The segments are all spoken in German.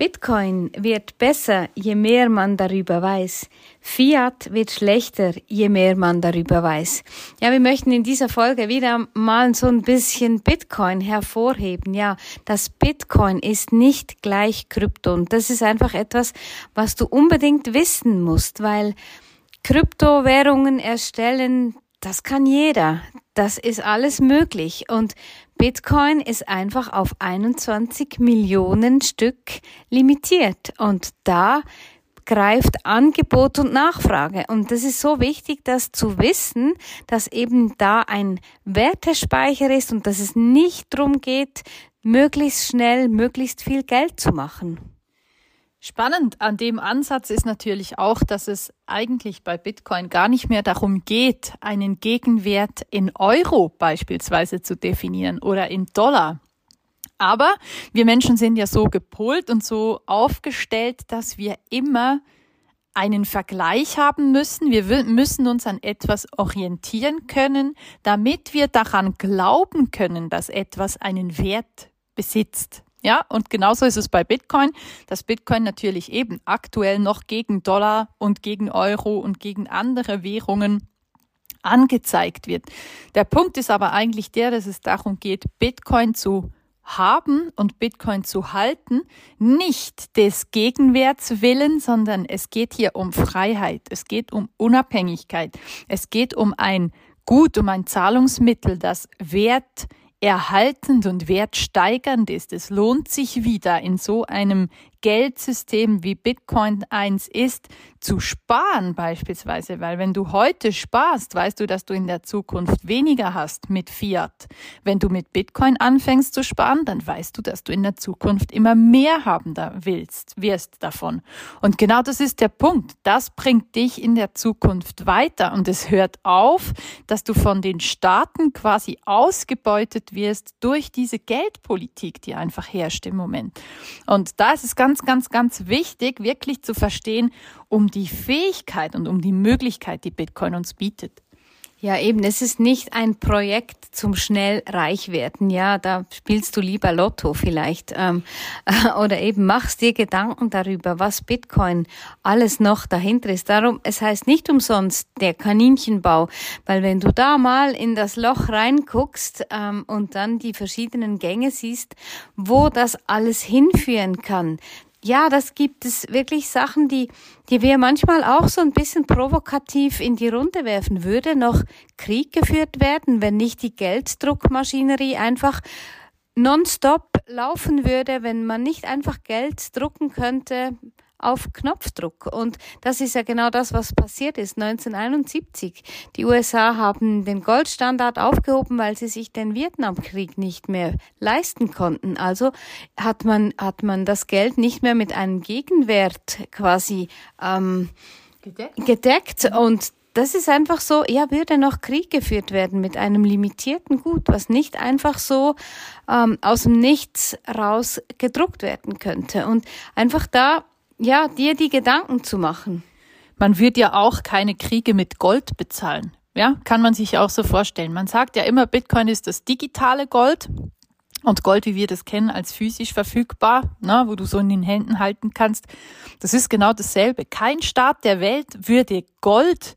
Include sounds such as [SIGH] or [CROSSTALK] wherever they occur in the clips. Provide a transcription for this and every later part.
Bitcoin wird besser, je mehr man darüber weiß. Fiat wird schlechter, je mehr man darüber weiß. Ja, wir möchten in dieser Folge wieder mal so ein bisschen Bitcoin hervorheben. Ja, das Bitcoin ist nicht gleich Krypto und das ist einfach etwas, was du unbedingt wissen musst, weil Kryptowährungen erstellen, das kann jeder. Das ist alles möglich und Bitcoin ist einfach auf 21 Millionen Stück limitiert und da greift Angebot und Nachfrage. Und das ist so wichtig, das zu wissen, dass eben da ein Wertespeicher ist und dass es nicht darum geht, möglichst schnell, möglichst viel Geld zu machen. Spannend an dem Ansatz ist natürlich auch, dass es eigentlich bei Bitcoin gar nicht mehr darum geht, einen Gegenwert in Euro beispielsweise zu definieren oder in Dollar. Aber wir Menschen sind ja so gepolt und so aufgestellt, dass wir immer einen Vergleich haben müssen. Wir müssen uns an etwas orientieren können, damit wir daran glauben können, dass etwas einen Wert besitzt. Ja, und genauso ist es bei Bitcoin, dass Bitcoin natürlich eben aktuell noch gegen Dollar und gegen Euro und gegen andere Währungen angezeigt wird. Der Punkt ist aber eigentlich der, dass es darum geht, Bitcoin zu haben und Bitcoin zu halten, nicht des Gegenwerts willen, sondern es geht hier um Freiheit, es geht um Unabhängigkeit, es geht um ein Gut, um ein Zahlungsmittel, das Wert erhaltend und wertsteigernd ist. Es lohnt sich wieder in so einem Geldsystem wie Bitcoin eins ist, zu sparen beispielsweise, weil wenn du heute sparst, weißt du, dass du in der Zukunft weniger hast mit Fiat. Wenn du mit Bitcoin anfängst zu sparen, dann weißt du, dass du in der Zukunft immer mehr haben da willst, wirst davon. Und genau das ist der Punkt. Das bringt dich in der Zukunft weiter und es hört auf, dass du von den Staaten quasi ausgebeutet wirst durch diese Geldpolitik, die einfach herrscht im Moment. Und da ist es ganz ganz, ganz, ganz wichtig, wirklich zu verstehen, um die Fähigkeit und um die Möglichkeit, die Bitcoin uns bietet. Ja, eben, es ist nicht ein Projekt zum schnell reich werden. Ja, da spielst du lieber Lotto vielleicht. Ähm, [LAUGHS] oder eben machst dir Gedanken darüber, was Bitcoin alles noch dahinter ist. Darum, es heißt nicht umsonst der Kaninchenbau, weil wenn du da mal in das Loch reinguckst ähm, und dann die verschiedenen Gänge siehst, wo das alles hinführen kann, ja, das gibt es wirklich Sachen, die, die wir manchmal auch so ein bisschen provokativ in die Runde werfen. Würde noch Krieg geführt werden, wenn nicht die Gelddruckmaschinerie einfach nonstop laufen würde, wenn man nicht einfach Geld drucken könnte auf Knopfdruck. Und das ist ja genau das, was passiert ist 1971. Die USA haben den Goldstandard aufgehoben, weil sie sich den Vietnamkrieg nicht mehr leisten konnten. Also hat man, hat man das Geld nicht mehr mit einem Gegenwert quasi ähm, gedeckt. gedeckt. Und das ist einfach so, ja, würde noch Krieg geführt werden mit einem limitierten Gut, was nicht einfach so ähm, aus dem Nichts raus gedruckt werden könnte. Und einfach da ja, dir die Gedanken zu machen. Man wird ja auch keine Kriege mit Gold bezahlen. Ja, kann man sich auch so vorstellen. Man sagt ja immer, Bitcoin ist das digitale Gold. Und Gold, wie wir das kennen, als physisch verfügbar, ne, wo du so in den Händen halten kannst, das ist genau dasselbe. Kein Staat der Welt würde Gold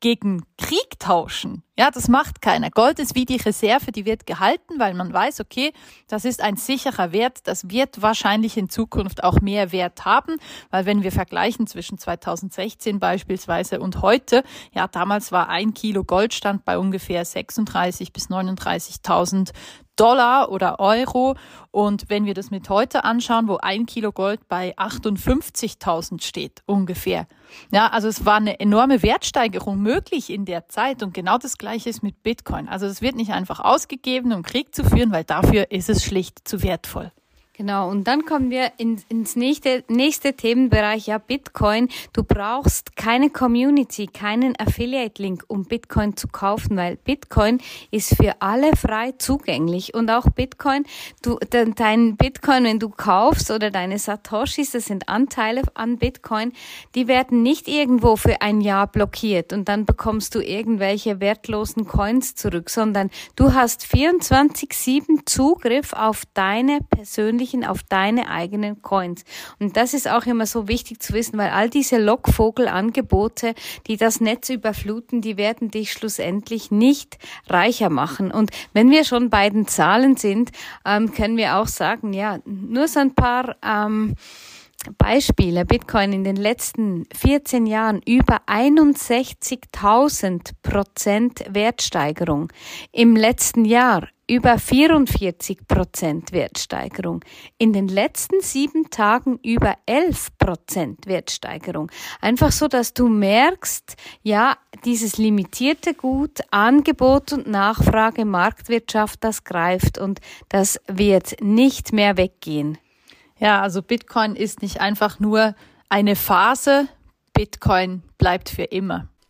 gegen Krieg tauschen. Ja, das macht keiner. Gold ist wie die Reserve, die wird gehalten, weil man weiß, okay, das ist ein sicherer Wert, das wird wahrscheinlich in Zukunft auch mehr Wert haben, weil wenn wir vergleichen zwischen 2016 beispielsweise und heute, ja, damals war ein Kilo Goldstand bei ungefähr 36 bis 39.000 Dollar oder Euro. Und wenn wir das mit heute anschauen, wo ein Kilo Gold bei 58.000 steht, ungefähr. Ja, also es war eine enorme Wertsteigerung möglich in der Zeit. Und genau das Gleiche ist mit Bitcoin. Also es wird nicht einfach ausgegeben, um Krieg zu führen, weil dafür ist es schlicht zu wertvoll. Genau, und dann kommen wir in, ins nächste, nächste Themenbereich, ja, Bitcoin. Du brauchst keine Community, keinen Affiliate-Link, um Bitcoin zu kaufen, weil Bitcoin ist für alle frei zugänglich. Und auch Bitcoin, du, dein Bitcoin, wenn du kaufst oder deine Satoshis, das sind Anteile an Bitcoin, die werden nicht irgendwo für ein Jahr blockiert und dann bekommst du irgendwelche wertlosen Coins zurück, sondern du hast 24-7 Zugriff auf deine persönliche veröffentlichen auf deine eigenen Coins. Und das ist auch immer so wichtig zu wissen, weil all diese Lockvogelangebote, die das Netz überfluten, die werden dich schlussendlich nicht reicher machen. Und wenn wir schon bei den Zahlen sind, ähm, können wir auch sagen, ja, nur so ein paar ähm, Beispiele. Bitcoin in den letzten 14 Jahren über 61.000 Prozent Wertsteigerung. Im letzten Jahr über 44 Prozent Wertsteigerung. In den letzten sieben Tagen über 11 Prozent Wertsteigerung. Einfach so, dass du merkst, ja, dieses limitierte Gut, Angebot und Nachfrage, Marktwirtschaft, das greift und das wird nicht mehr weggehen. Ja, also Bitcoin ist nicht einfach nur eine Phase, Bitcoin bleibt für immer.